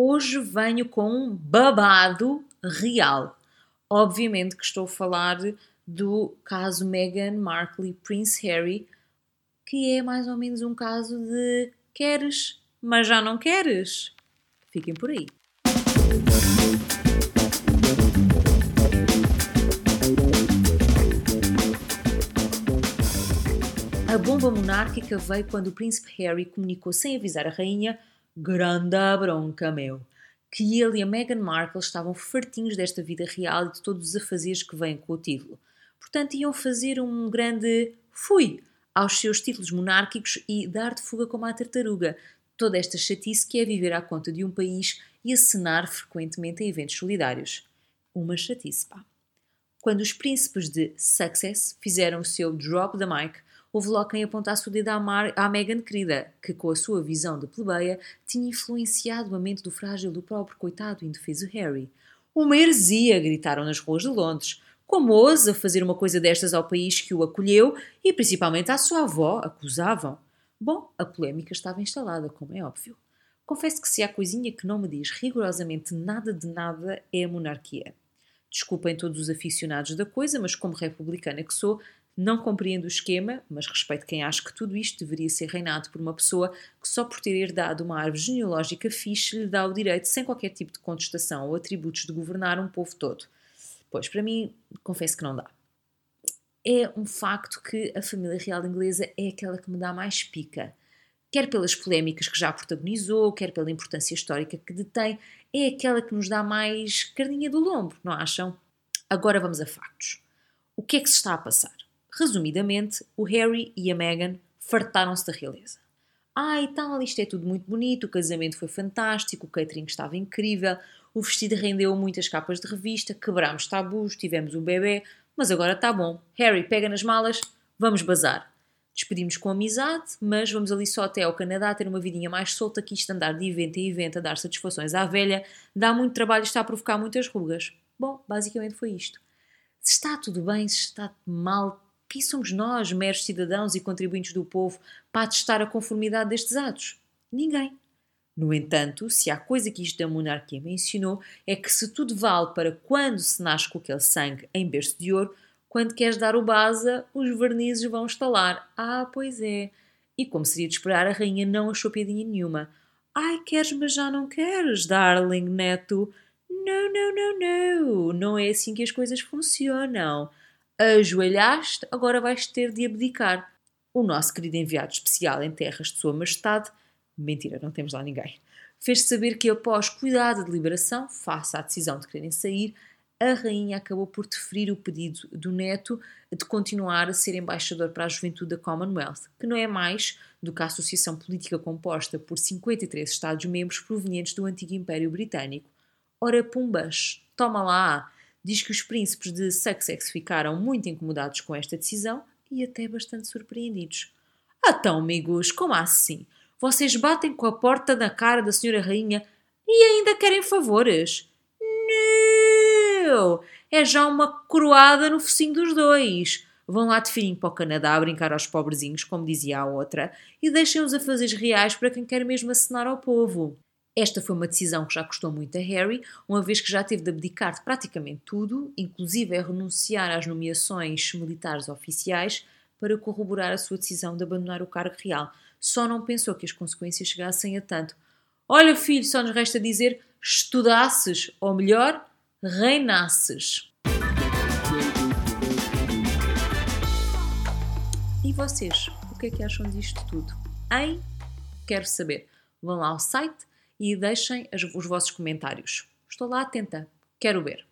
Hoje venho com um babado real. Obviamente que estou a falar do caso Meghan Markle e Prince Harry, que é mais ou menos um caso de queres, mas já não queres. Fiquem por aí. A bomba monárquica veio quando o príncipe Harry comunicou sem avisar a rainha grande bronca meu, que ele e a Meghan Markle estavam fartinhos desta vida real e de todos os afazeres que vêm com o título. Portanto, iam fazer um grande fui aos seus títulos monárquicos e dar de fuga como a tartaruga. Toda esta chatice que é viver à conta de um país e acenar frequentemente em eventos solidários. Uma chatice, pá. Quando os príncipes de Success fizeram o seu drop the mic, houve logo quem apontasse o dedo à, Mar, à Meghan querida, que com a sua visão de plebeia tinha influenciado a mente do frágil do próprio coitado indefeso Harry. Uma heresia, gritaram nas ruas de Londres. Como ousa fazer uma coisa destas ao país que o acolheu e principalmente à sua avó, acusavam. Bom, a polémica estava instalada, como é óbvio. Confesso que se há coisinha que não me diz rigorosamente nada de nada é a monarquia. Desculpem todos os aficionados da coisa, mas como republicana que sou, não compreendo o esquema, mas respeito quem acha que tudo isto deveria ser reinado por uma pessoa que só por ter herdado uma árvore genealógica fixe lhe dá o direito, sem qualquer tipo de contestação ou atributos, de governar um povo todo. Pois, para mim, confesso que não dá. É um facto que a família real inglesa é aquela que me dá mais pica. Quer pelas polémicas que já protagonizou, quer pela importância histórica que detém, é aquela que nos dá mais carninha do lombo, não acham? Agora vamos a factos. O que é que se está a passar? Resumidamente, o Harry e a Meghan fartaram-se da realeza. E tal, isto é tudo muito bonito, o casamento foi fantástico, o catering estava incrível, o vestido rendeu muitas capas de revista, quebrámos tabus, tivemos o bebê, mas agora está bom. Harry, pega nas malas, vamos bazar. Despedimos com amizade, mas vamos ali só até ao Canadá ter uma vidinha mais solta que isto andar de evento em evento a dar satisfações à velha, dá muito trabalho e está a provocar muitas rugas. Bom, basicamente foi isto. Se está tudo bem, se está mal, quem somos nós, meros cidadãos e contribuintes do povo, para atestar a conformidade destes atos? Ninguém. No entanto, se há coisa que isto da monarquia me ensinou, é que se tudo vale para quando se nasce com aquele sangue em berço de ouro, quando queres dar o baza, os vernizes vão estalar. Ah, pois é. E como seria de esperar, a rainha não achou piadinha nenhuma. Ai, queres, mas já não queres, darling neto. Não, não, não, não. Não é assim que as coisas funcionam ajoelhaste, agora vais ter de abdicar. O nosso querido enviado especial em terras de Sua Majestade, mentira, não temos lá ninguém, fez saber que após cuidado de deliberação, face à decisão de quererem sair, a rainha acabou por deferir o pedido do neto de continuar a ser embaixador para a juventude da Commonwealth, que não é mais do que a associação política composta por 53 Estados-membros provenientes do antigo Império Britânico. Ora, pumbas, toma lá! Diz que os príncipes de Sussex ficaram muito incomodados com esta decisão e até bastante surpreendidos. Então, amigos, como assim? Vocês batem com a porta na cara da senhora rainha e ainda querem favores? Não! É já uma coroada no focinho dos dois. Vão lá de fininho para o Canadá a brincar aos pobrezinhos, como dizia a outra, e deixem os afazeres reais para quem quer mesmo acenar ao povo. Esta foi uma decisão que já custou muito a Harry, uma vez que já teve de abdicar de praticamente tudo, inclusive a renunciar às nomeações militares oficiais, para corroborar a sua decisão de abandonar o cargo real. Só não pensou que as consequências chegassem a tanto. Olha, filho, só nos resta dizer estudasses, ou melhor, reinasses. E vocês, o que é que acham disto tudo? Hein? Quero saber. Vão lá ao site e deixem os vossos comentários. Estou lá atenta, quero ver.